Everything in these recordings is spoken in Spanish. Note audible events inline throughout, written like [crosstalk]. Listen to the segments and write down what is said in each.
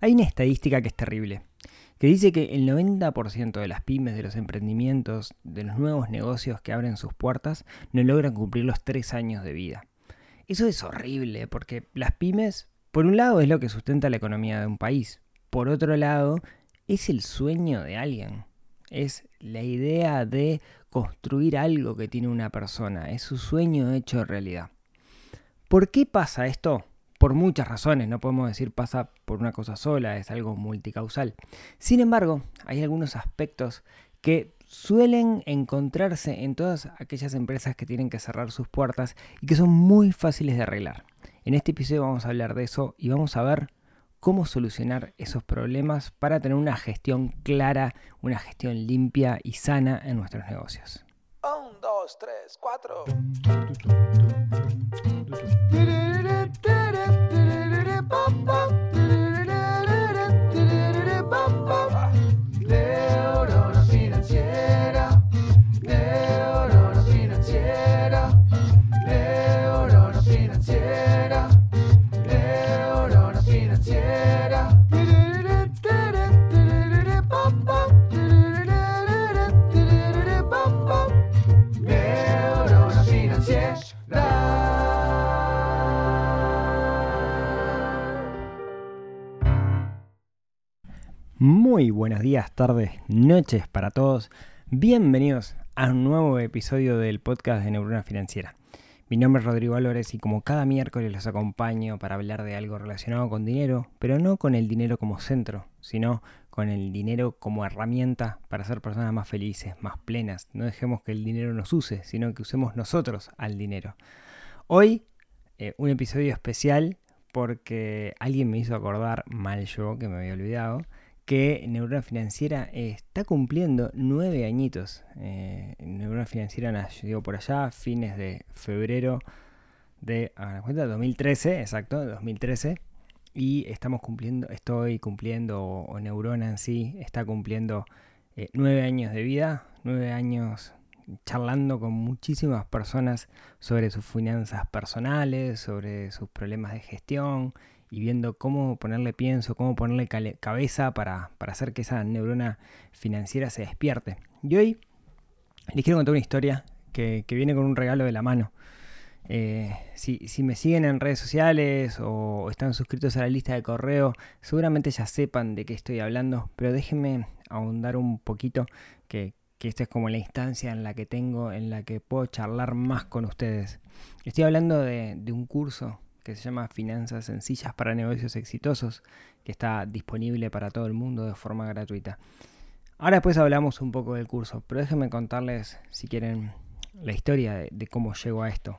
Hay una estadística que es terrible, que dice que el 90% de las pymes, de los emprendimientos, de los nuevos negocios que abren sus puertas, no logran cumplir los tres años de vida. Eso es horrible, porque las pymes, por un lado, es lo que sustenta la economía de un país, por otro lado, es el sueño de alguien. Es la idea de construir algo que tiene una persona, es su sueño hecho realidad. ¿Por qué pasa esto? Por muchas razones, no podemos decir pasa por una cosa sola, es algo multicausal. Sin embargo, hay algunos aspectos que suelen encontrarse en todas aquellas empresas que tienen que cerrar sus puertas y que son muy fáciles de arreglar. En este episodio vamos a hablar de eso y vamos a ver cómo solucionar esos problemas para tener una gestión clara, una gestión limpia y sana en nuestros negocios. 1, 2, 3, 4. Muy buenos días, tardes, noches para todos. Bienvenidos a un nuevo episodio del podcast de Neurona Financiera. Mi nombre es Rodrigo Álvarez y como cada miércoles los acompaño para hablar de algo relacionado con dinero, pero no con el dinero como centro, sino con el dinero como herramienta para ser personas más felices, más plenas. No dejemos que el dinero nos use, sino que usemos nosotros al dinero. Hoy eh, un episodio especial porque alguien me hizo acordar, mal yo que me había olvidado, que Neurona Financiera está cumpliendo nueve añitos. Eh, Neurona Financiera nació por allá, fines de febrero de a cuenta, 2013, exacto, 2013. Y estamos cumpliendo, estoy cumpliendo, o, o Neurona en sí, está cumpliendo eh, nueve años de vida, nueve años charlando con muchísimas personas sobre sus finanzas personales, sobre sus problemas de gestión y viendo cómo ponerle pienso, cómo ponerle cabeza para, para, hacer que esa neurona financiera se despierte. Y hoy les quiero contar una historia que, que viene con un regalo de la mano. Eh, si, si, me siguen en redes sociales o están suscritos a la lista de correo, seguramente ya sepan de qué estoy hablando, pero déjenme ahondar un poquito que, que esta es como la instancia en la que tengo, en la que puedo charlar más con ustedes. Estoy hablando de, de un curso que se llama Finanzas Sencillas para Negocios Exitosos, que está disponible para todo el mundo de forma gratuita. Ahora después hablamos un poco del curso, pero déjenme contarles, si quieren, la historia de, cómo llego a esto.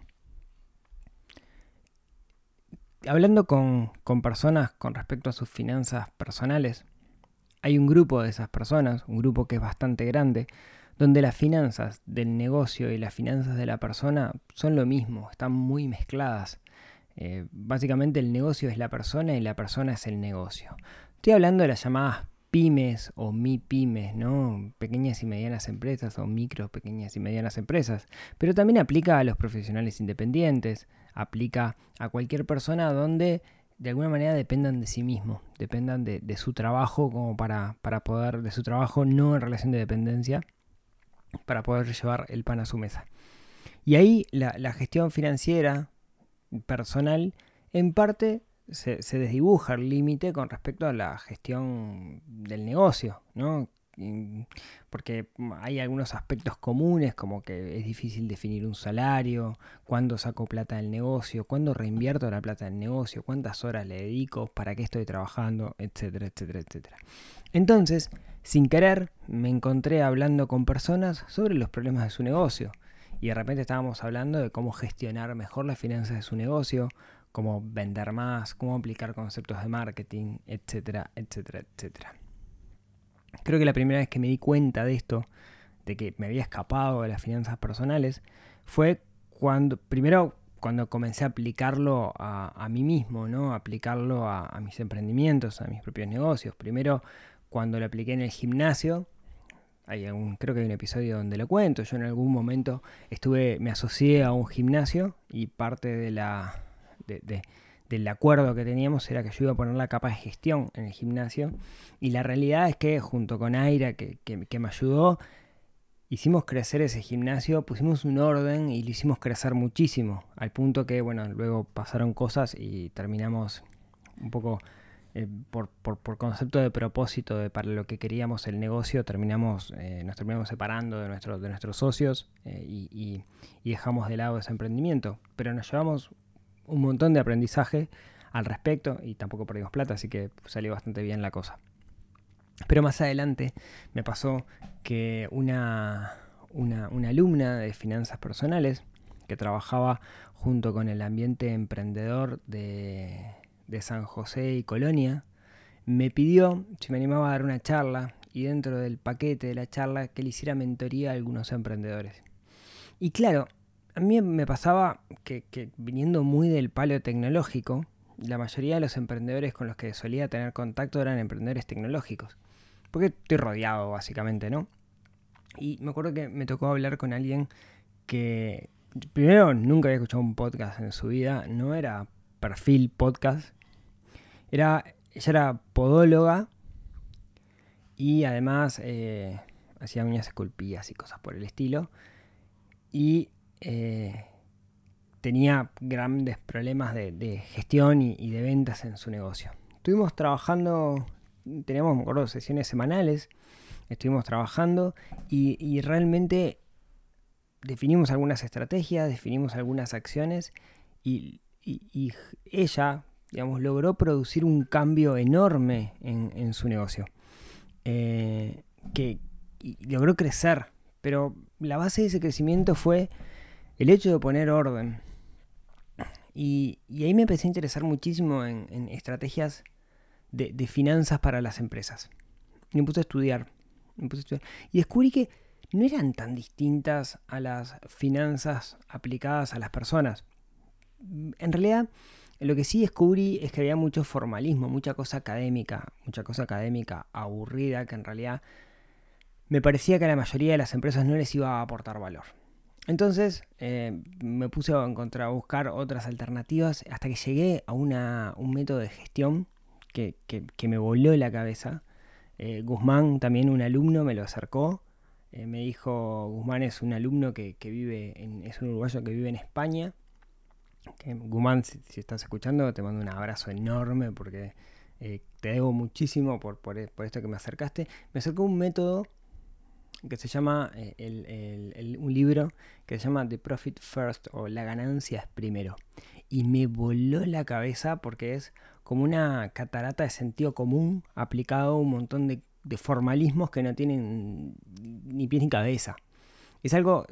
Hablando con, con personas con respecto a sus finanzas personales, hay un grupo de esas personas, un grupo que es bastante grande, donde las finanzas del negocio y las finanzas de la persona son lo mismo, están muy mezcladas. Eh, básicamente el negocio es la persona y la persona es el negocio. Estoy hablando de las llamadas pymes o mi pymes, ¿no? Pequeñas y medianas empresas o micro, pequeñas y medianas empresas. Pero también aplica a los profesionales independientes, aplica a cualquier persona donde de alguna manera dependan de sí mismo, dependan de, su trabajo como para, para poder, de su trabajo no en relación de dependencia, para poder llevar el pan a su mesa. Y ahí la gestión financiera personal, en parte se, se desdibuja el límite con respecto a la gestión del negocio, ¿no? Porque hay algunos aspectos comunes, como que es difícil definir un salario, cuándo saco plata del negocio, cuándo reinvierto la plata del negocio, cuántas horas le dedico, para qué estoy trabajando, etcétera, etcétera, etcétera. Entonces, sin querer, me encontré hablando con personas sobre los problemas de su negocio y de repente estábamos hablando de cómo gestionar mejor las finanzas de su negocio, cómo vender más, cómo aplicar conceptos de marketing, etcétera, etcétera, etcétera. Creo que la primera vez que me di cuenta de esto, de que me había escapado de las finanzas personales, fue cuando, primero, cuando comencé a aplicarlo a, mí mismo, ¿no? Aplicarlo a, a mis emprendimientos, a mis propios negocios. Primero, cuando lo apliqué en el gimnasio, hay un, creo que hay un episodio donde lo cuento. Yo en algún momento estuve, me asocié a un gimnasio y parte de la, de, de, del acuerdo que teníamos era que yo iba a poner la capa de gestión en el gimnasio. Y la realidad es que junto con Aira, que, que- que me ayudó, hicimos crecer ese gimnasio, pusimos un orden y lo hicimos crecer muchísimo. Al punto que, bueno, luego pasaron cosas y terminamos un poco eh, por, concepto de propósito de para lo que queríamos el negocio, terminamos, eh, nos terminamos separando de, de nuestros socios eh, y, dejamos de lado ese emprendimiento. Pero nos llevamos un montón de aprendizaje al respecto y tampoco perdimos plata, así que salió bastante bien la cosa. Pero más adelante me pasó que una, una alumna de finanzas personales que trabajaba junto con el ambiente emprendedor de, de San José y Colonia, me pidió si me animaba a dar una charla y dentro del paquete de la charla que le hiciera mentoría a algunos emprendedores. Y claro, a mí me pasaba que, que viniendo muy del palo tecnológico, la mayoría de los emprendedores con los que solía tener contacto eran emprendedores tecnológicos. Porque estoy rodeado, básicamente, ¿no? Y me acuerdo que me tocó hablar con alguien que, primero, nunca había escuchado un podcast en su vida, no era perfil podcast, era, ella era podóloga y además eh, hacía uñas esculpidas y cosas por el estilo. Y eh, tenía grandes problemas de, gestión y, de ventas en su negocio. Estuvimos trabajando, teníamos, me acuerdo, sesiones semanales, estuvimos trabajando y, realmente definimos algunas estrategias, definimos algunas acciones y ella, digamos, logró producir un cambio enorme en, en su negocio. Eh, que logró crecer, pero la base de ese crecimiento fue el hecho de poner orden. Y, y ahí me empecé a interesar muchísimo en, en estrategias de, de finanzas para las empresas. Y me puse a estudiar, me puse a estudiar. Y descubrí que no eran tan distintas a las finanzas aplicadas a las personas. En realidad, lo que sí descubrí es que había mucho formalismo, mucha cosa académica, mucha cosa académica aburrida que en realidad me parecía que a la mayoría de las empresas no les iba a aportar valor. Entonces eh, me puse a encontrar, a buscar otras alternativas hasta que llegué a una- un método de gestión que, que- me voló la cabeza. Eh, Guzmán, también un alumno, me lo acercó. Eh, me dijo, Guzmán es un alumno que, vive, es un uruguayo que vive en España. Guzmán, si, estás escuchando, te mando un abrazo enorme porque eh, te debo muchísimo por, por, por esto que me acercaste. Me acercó un método que se llama, eh, el- el- un libro que se llama The Profit First o La ganancia es primero. Y me voló la cabeza porque es como una catarata de sentido común aplicado a un montón de formalismos que no tienen ni pies ni cabeza. Es algo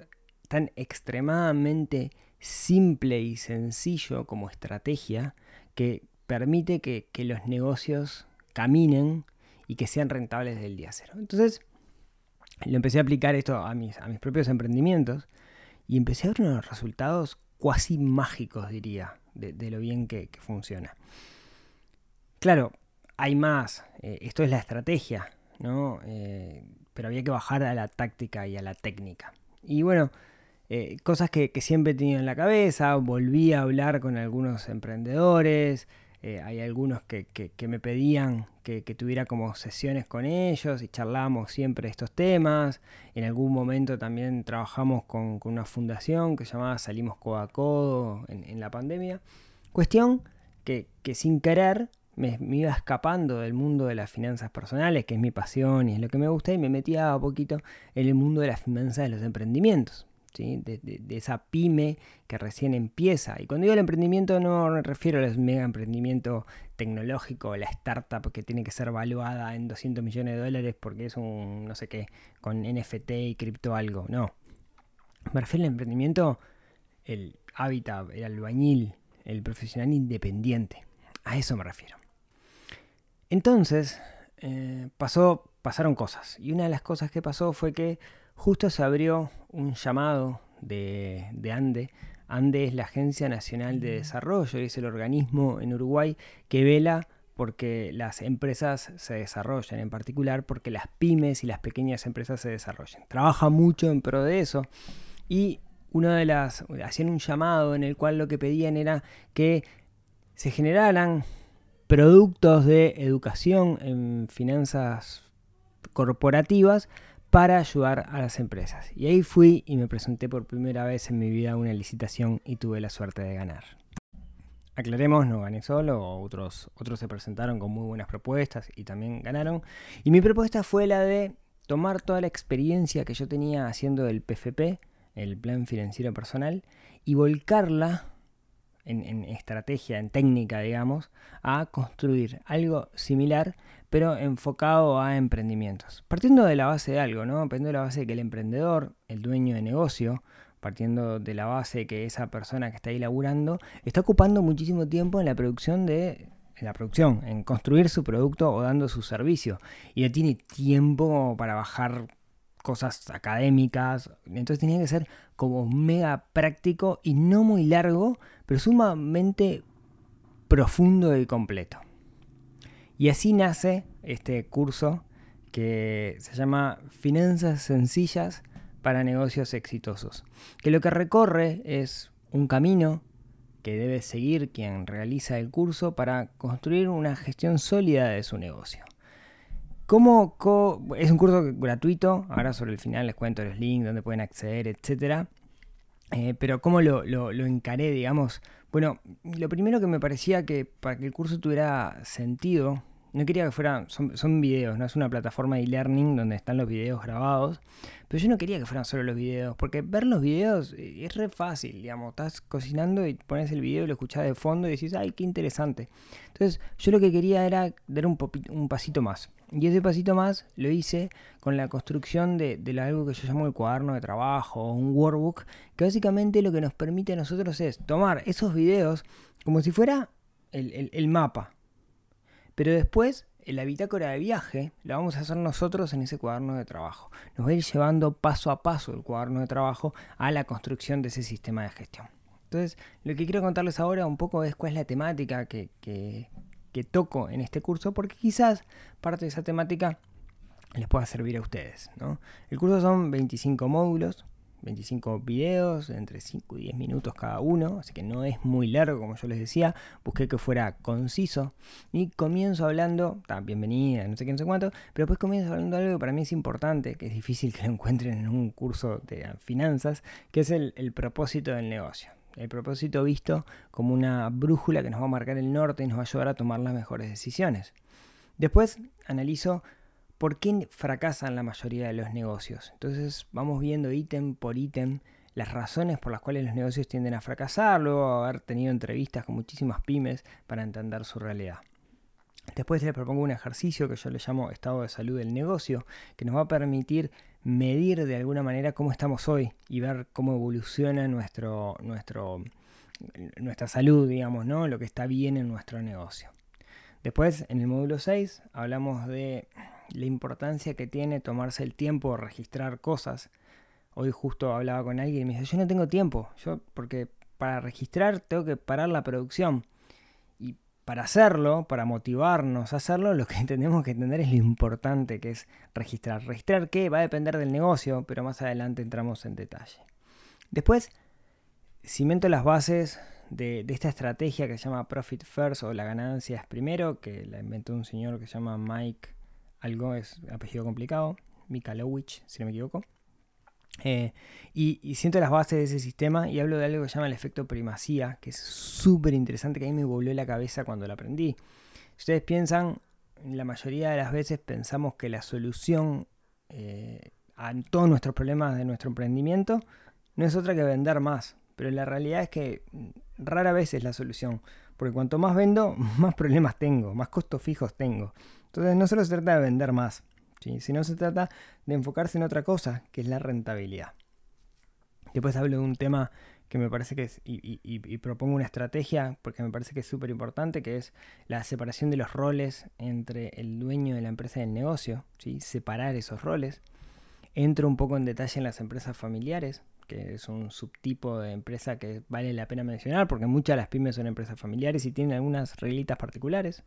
tan extremadamente simple y sencillo como estrategia que permite que, los negocios caminen y que sean rentables del día cero. Entonces, lo empecé a aplicar esto a mis, propios emprendimientos y empecé a ver unos resultados cuasi mágicos, diría, de, lo bien que, que funciona. Claro, hay más. eh, esto es la estrategia, ¿no? Eh, pero había que bajar a la táctica y a la técnica. Y bueno, eh, cosas que, siempre he tenido en la cabeza, volví a hablar con algunos emprendedores, eh, hay algunos que, que- me pedían que, tuviera como sesiones con ellos y charlábamos siempre estos temas. En algún momento también trabajamos con, una fundación que llamaba Salimos Codo a Codo en, la pandemia. Cuestión que, que sin querer me, me iba escapando del mundo de las finanzas personales, que es mi pasión y es lo que me gusta, y me metía a poquito en el mundo de las finanzas de los emprendimientos. De esa pyme que recién empieza. Y cuando digo el emprendimiento no me refiero al mega emprendimiento tecnológico, la startup que tiene que ser valuada en 200 millones de dólares porque es un no sé qué, con NFT y cripto algo. No. Me refiero al emprendimiento, el hábitat, el albañil, el profesional independiente. A eso me refiero. Entonces, eh, pasó, pasaron cosas. Y una de las cosas que pasó fue que justo se abrió un llamado de, de ANDE. ANDE es la Agencia Nacional de Desarrollo y es el organismo en Uruguay que vela porque las empresas se desarrollen, en particular porque las pymes y las pequeñas empresas se desarrollen. Trabaja mucho en pro de eso y una de las hacían un llamado en el cual lo que pedían era que se generaran productos de educación en finanzas corporativas para ayudar a las empresas. Y ahí fui y me presenté por primera vez en mi vida a una licitación y tuve la suerte de ganar. Aclaremos, no gané solo, otros, otros se presentaron con muy buenas propuestas y también ganaron. Y mi propuesta fue la de tomar toda la experiencia que yo tenía haciendo el PFP, el Plan Financiero Personal, y volcarla en, estrategia, en técnica, digamos, a construir algo similar, pero enfocado a emprendimientos. Partiendo de la base de algo, ¿no? Partiendo de la base de que el emprendedor, el dueño de negocio, partiendo de la base de que esa persona que está ahí laburando, está ocupando muchísimo tiempo en la producción de en la producción, en construir su producto o dando su servicio. Y no tiene tiempo para bajar cosas académicas. Entonces tenía que ser como mega práctico y no muy largo, pero sumamente profundo y completo. Y así nace este curso que se llama Finanzas Sencillas para Negocios Exitosos, que lo que recorre es un camino que debe seguir quien realiza el curso para construir una gestión sólida de su negocio. ¿Cómo, es un curso gratuito, ahora sobre el final les cuento los links, donde pueden acceder, etc. Eh, pero ¿cómo lo, lo, encaré, digamos? Bueno, lo primero que me parecía que para que el curso tuviera sentido, no quería que fueran, son, videos, no es una plataforma de e-learning donde están los videos grabados, pero yo no quería que fueran solo los videos, porque ver los videos eh, es re fácil, digamos, estás cocinando y pones el video, lo escuchás de fondo y decís, ay, qué interesante. Entonces, yo lo que quería era dar un, un pasito más. Y ese pasito más lo hice con la construcción de, algo que yo llamo el cuaderno de trabajo, un workbook, que básicamente lo que nos permite a nosotros es tomar esos videos como si fuera el, mapa. Pero después la bitácora de viaje la vamos a hacer nosotros en ese cuaderno de trabajo. Nos va a ir llevando paso a paso el cuaderno de trabajo a la construcción de ese sistema de gestión. Entonces, lo que quiero contarles ahora un poco es cuál es la temática que, toco en este curso, porque quizás parte de esa temática les pueda servir a ustedes. El curso son 25 módulos, 25 videos, entre 5 y 10 minutos cada uno, así que no es muy largo, como yo les decía. Busqué que fuera conciso y comienzo hablando, bienvenida, no sé qué, no sé cuánto, pero después comienzo hablando de algo que para mí es importante, que es difícil que lo encuentren en un curso de finanzas, que es el propósito del negocio. El propósito visto como una brújula que nos va a marcar el norte y nos va a ayudar a tomar las mejores decisiones. Después analizo por qué fracasan la mayoría de los negocios. Entonces vamos viendo ítem por ítem las razones por las cuales los negocios tienden a fracasar, luego haber tenido entrevistas con muchísimas pymes para entender su realidad. Después les propongo un ejercicio que yo le llamo estado de salud del negocio, que nos va a permitir medir de alguna manera cómo estamos hoy y ver cómo evoluciona nuestro, nuestra salud, digamos, ¿no? lo que está bien en nuestro negocio. Después, en el módulo 6, hablamos de la importancia que tiene tomarse el tiempo de registrar cosas. Hoy justo hablaba con alguien y me dice, yo no tengo tiempo, yo porque para registrar tengo que parar la producción. Para hacerlo, para motivarnos a hacerlo, lo que [laughs] tenemos que entender es lo importante que es registrar. Registrar qué va a depender del negocio, pero más adelante entramos en detalle. Después, cimento las bases de, de, esta estrategia que se llama Profit First o la ganancia es primero, que la inventó un señor que se llama Mike algo es apellido complicado, Mikalowicz, si no me equivoco. Eh, y, siento las bases de ese sistema y hablo de algo que se llama el efecto primacía, que es súper interesante, que a mí me volvió la cabeza cuando lo aprendí. Si ustedes piensan, la mayoría de las veces pensamos que la solución eh, a todos nuestros problemas de nuestro emprendimiento no es otra que vender más, pero la realidad es que rara vez es la solución, porque cuanto más vendo, [laughs] más problemas tengo, más costos fijos tengo. Entonces no solo se trata de vender más, sino se trata de enfocarse en otra cosa, que es la rentabilidad. Después hablo de un tema que me parece que es, y, propongo una estrategia, porque me parece que es súper importante, que es la separación de los roles entre el dueño de la empresa y el negocio, ¿sí? separar esos roles. Entro un poco en detalle en las empresas familiares, que es un subtipo de empresa que vale la pena mencionar, porque muchas de las pymes son empresas familiares y tienen algunas reglitas particulares.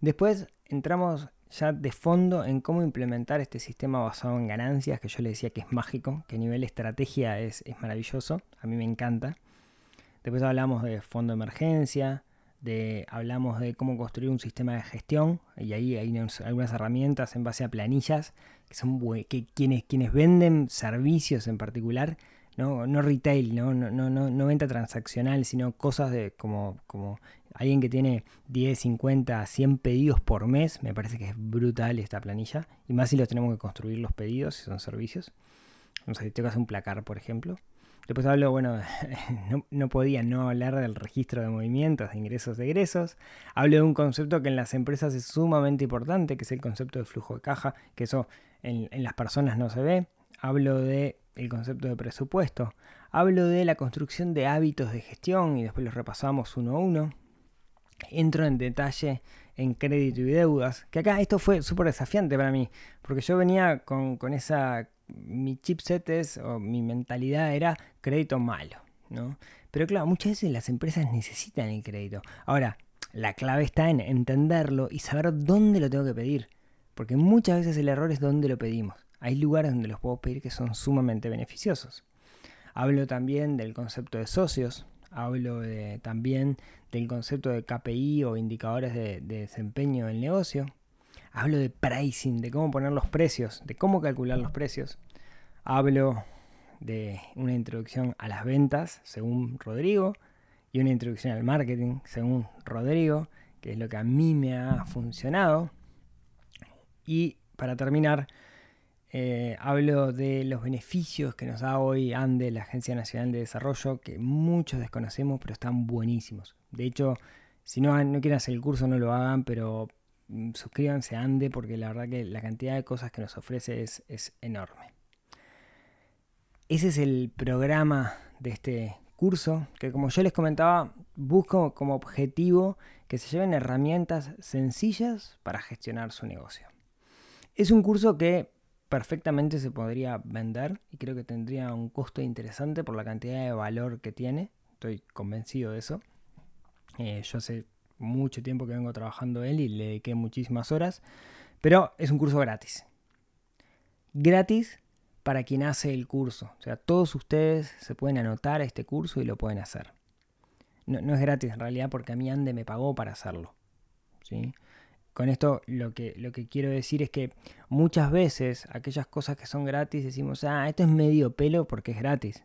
Después entramos ya de fondo en cómo implementar este sistema basado en ganancias, que yo le decía que es mágico, que a nivel estrategia es, maravilloso, a mí me encanta. Después hablamos de fondo de emergencia, de, hablamos de cómo construir un sistema de gestión y ahí hay unas- algunas herramientas en base a planillas que son que quienes, quienes venden servicios en particular, no, no retail, ¿no? No, no, no, venta transaccional, sino cosas de como, como alguien que tiene 10, 50, 100 pedidos por mes, me parece que es brutal esta planilla, y más si los tenemos que construir los pedidos, si son servicios. No sé, tengo que hacer un placar, por ejemplo. Después hablo, bueno, [laughs] no, no podía no hablar del registro de movimientos, de ingresos, de egresos. Hablo de un concepto que en las empresas es sumamente importante, que es el concepto de flujo de caja, que eso en, en las personas no se ve. Hablo de el concepto de presupuesto. Hablo de la construcción de hábitos de gestión y después los repasamos uno a uno. Entro en detalle en crédito y deudas, que acá esto fue súper desafiante para mí, porque yo venía con, con esa, mi chipset es, o mi mentalidad era crédito malo, ¿no? Pero claro, muchas veces las empresas necesitan el crédito. Ahora, la clave está en entenderlo y saber dónde lo tengo que pedir, porque muchas veces el error es dónde lo pedimos. Hay lugares donde los puedo pedir que son sumamente beneficiosos. Hablo también del concepto de socios, hablo también del concepto de KPI o indicadores de desempeño del negocio. Hablo de pricing, de cómo poner los precios, de cómo calcular los precios. Hablo de una introducción a las ventas, según Rodrigo, y una introducción al marketing, según Rodrigo, que es lo que a mí me ha funcionado. Y para terminar, eh, hablo de los beneficios que nos da hoy ANDE, la Agencia Nacional de Desarrollo, que muchos desconocemos, pero están buenísimos. De hecho, si no, no quieren hacer el curso, no lo hagan, pero mm, suscríbanse a ANDE porque la verdad que la cantidad de cosas que nos ofrece es, es enorme. Ese es el programa de este curso, que como yo les comentaba, busco como objetivo que se lleven herramientas sencillas para gestionar su negocio. Es un curso que perfectamente se podría vender y creo que tendría un costo interesante por la cantidad de valor que tiene. Estoy convencido de eso. Eh, yo hace mucho tiempo que vengo trabajando él y le dediqué muchísimas horas, pero es un curso gratis. Gratis para quien hace el curso. O sea, todos ustedes se pueden anotar a este curso y lo pueden hacer. No, no es gratis en realidad porque a mí Ande me pagó para hacerlo. ¿sí? Con esto lo que, lo que quiero decir es que muchas veces aquellas cosas que son gratis decimos, ah, esto es medio pelo porque es gratis.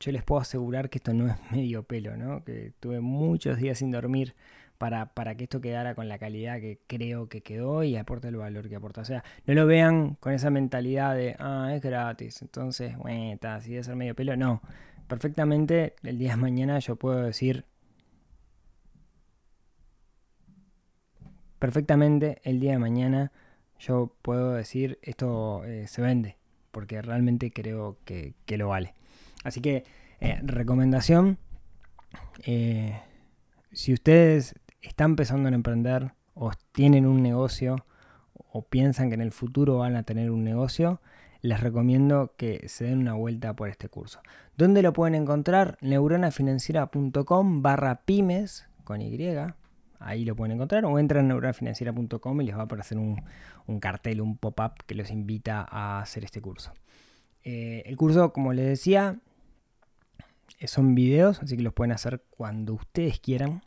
Yo les puedo asegurar que esto no es [laughs] medio pelo, ¿no? Que tuve muchos días sin dormir para, para que esto quedara con la calidad que creo que quedó y aporte el valor que aporta. O sea, no lo vean con esa mentalidad de, ah, es gratis, entonces, bueno, está, si debe ser medio pelo. No, perfectamente el día de mañana yo puedo decir, perfectamente el día de mañana yo puedo decir esto eh, se vende, porque realmente creo que, que lo vale. Así que, eh, recomendación, eh, si ustedes están empezando a emprender o tienen un negocio o piensan que en el futuro van a tener un negocio, les recomiendo que se den una vuelta por este curso. ¿Dónde lo pueden encontrar? neuronafinanciera.com barra pymes con Y. Ahí lo pueden encontrar o entran a neuronafinanciera.com y les va a aparecer un, un cartel, un pop-up que los invita a hacer este curso. Eh, el curso, como les decía, eh, son videos, así que los pueden hacer cuando ustedes quieran.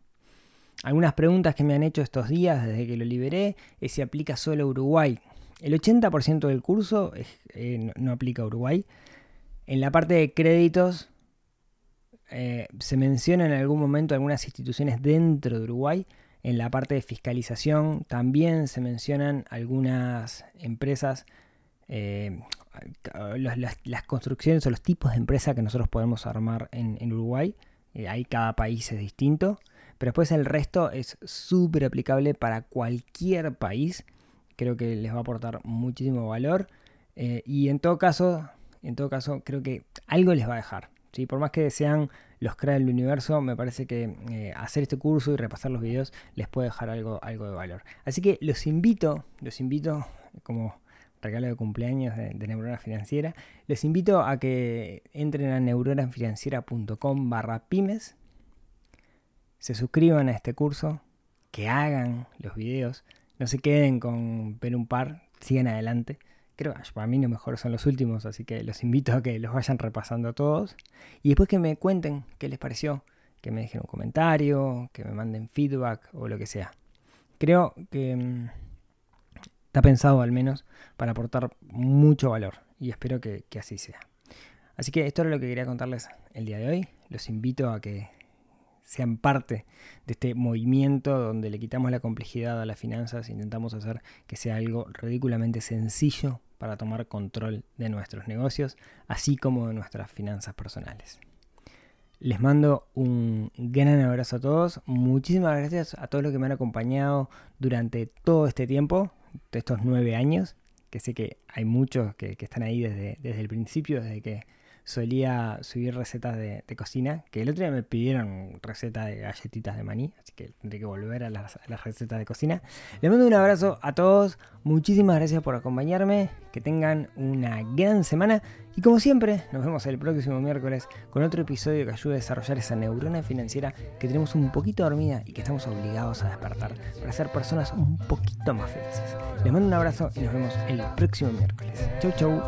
Algunas preguntas que me han hecho estos días desde que lo liberé es si aplica solo a Uruguay. El 80% del curso eh, no, no, aplica a Uruguay. En la parte de créditos eh, se menciona en algún momento algunas instituciones dentro de Uruguay. En la parte de fiscalización también se mencionan algunas empresas, eh, las, construcciones o los tipos de empresas que nosotros podemos armar en, Uruguay. ahí cada país es distinto. Pero después el resto es súper aplicable para cualquier país. Creo que les va a aportar muchísimo valor. Eh, y en todo caso, en todo caso, creo que algo les va a dejar. ¿Sí? Por más que sean los cracks del universo, me parece que eh, hacer este curso y repasar los videos les puede dejar algo, algo de valor. Así que los invito, los invito como regalo de cumpleaños de, de Neurona Financiera, les invito a que entren a neuronafinanciera.com barra pymes se suscriban a este curso, que hagan los videos, no se queden con ver un par, sigan adelante. Creo que para mí lo mejor son los últimos, así que los invito a que los vayan repasando todos. Y después que me cuenten qué les pareció, que me dejen un comentario, que me manden feedback o lo que sea. Creo que mm, está pensado al menos para aportar mucho valor y espero que, que así sea. Así que esto era lo que quería contarles el día de hoy. Los invito a que sean parte de este movimiento donde le quitamos la complejidad a las finanzas e intentamos hacer que sea algo ridículamente sencillo para tomar control de nuestros negocios, así como de nuestras finanzas personales. Les mando un gran abrazo a todos. Muchísimas gracias a todos los que me han acompañado durante todo este tiempo, de estos nueve años, que sé que hay muchos que, que están ahí desde, desde el principio, desde que solía subir recetas de, cocina, que el otro día me pidieron receta de galletitas de maní, así que tendré que volver a las, a las, recetas de cocina. Les mando un abrazo a todos, muchísimas gracias por acompañarme, que tengan una gran semana y como siempre, nos vemos el próximo miércoles con otro episodio que ayude a desarrollar esa neurona financiera que tenemos un poquito dormida y que estamos obligados a despertar para ser personas un poquito más felices. Les mando un abrazo y nos vemos el próximo miércoles. Chau, chau.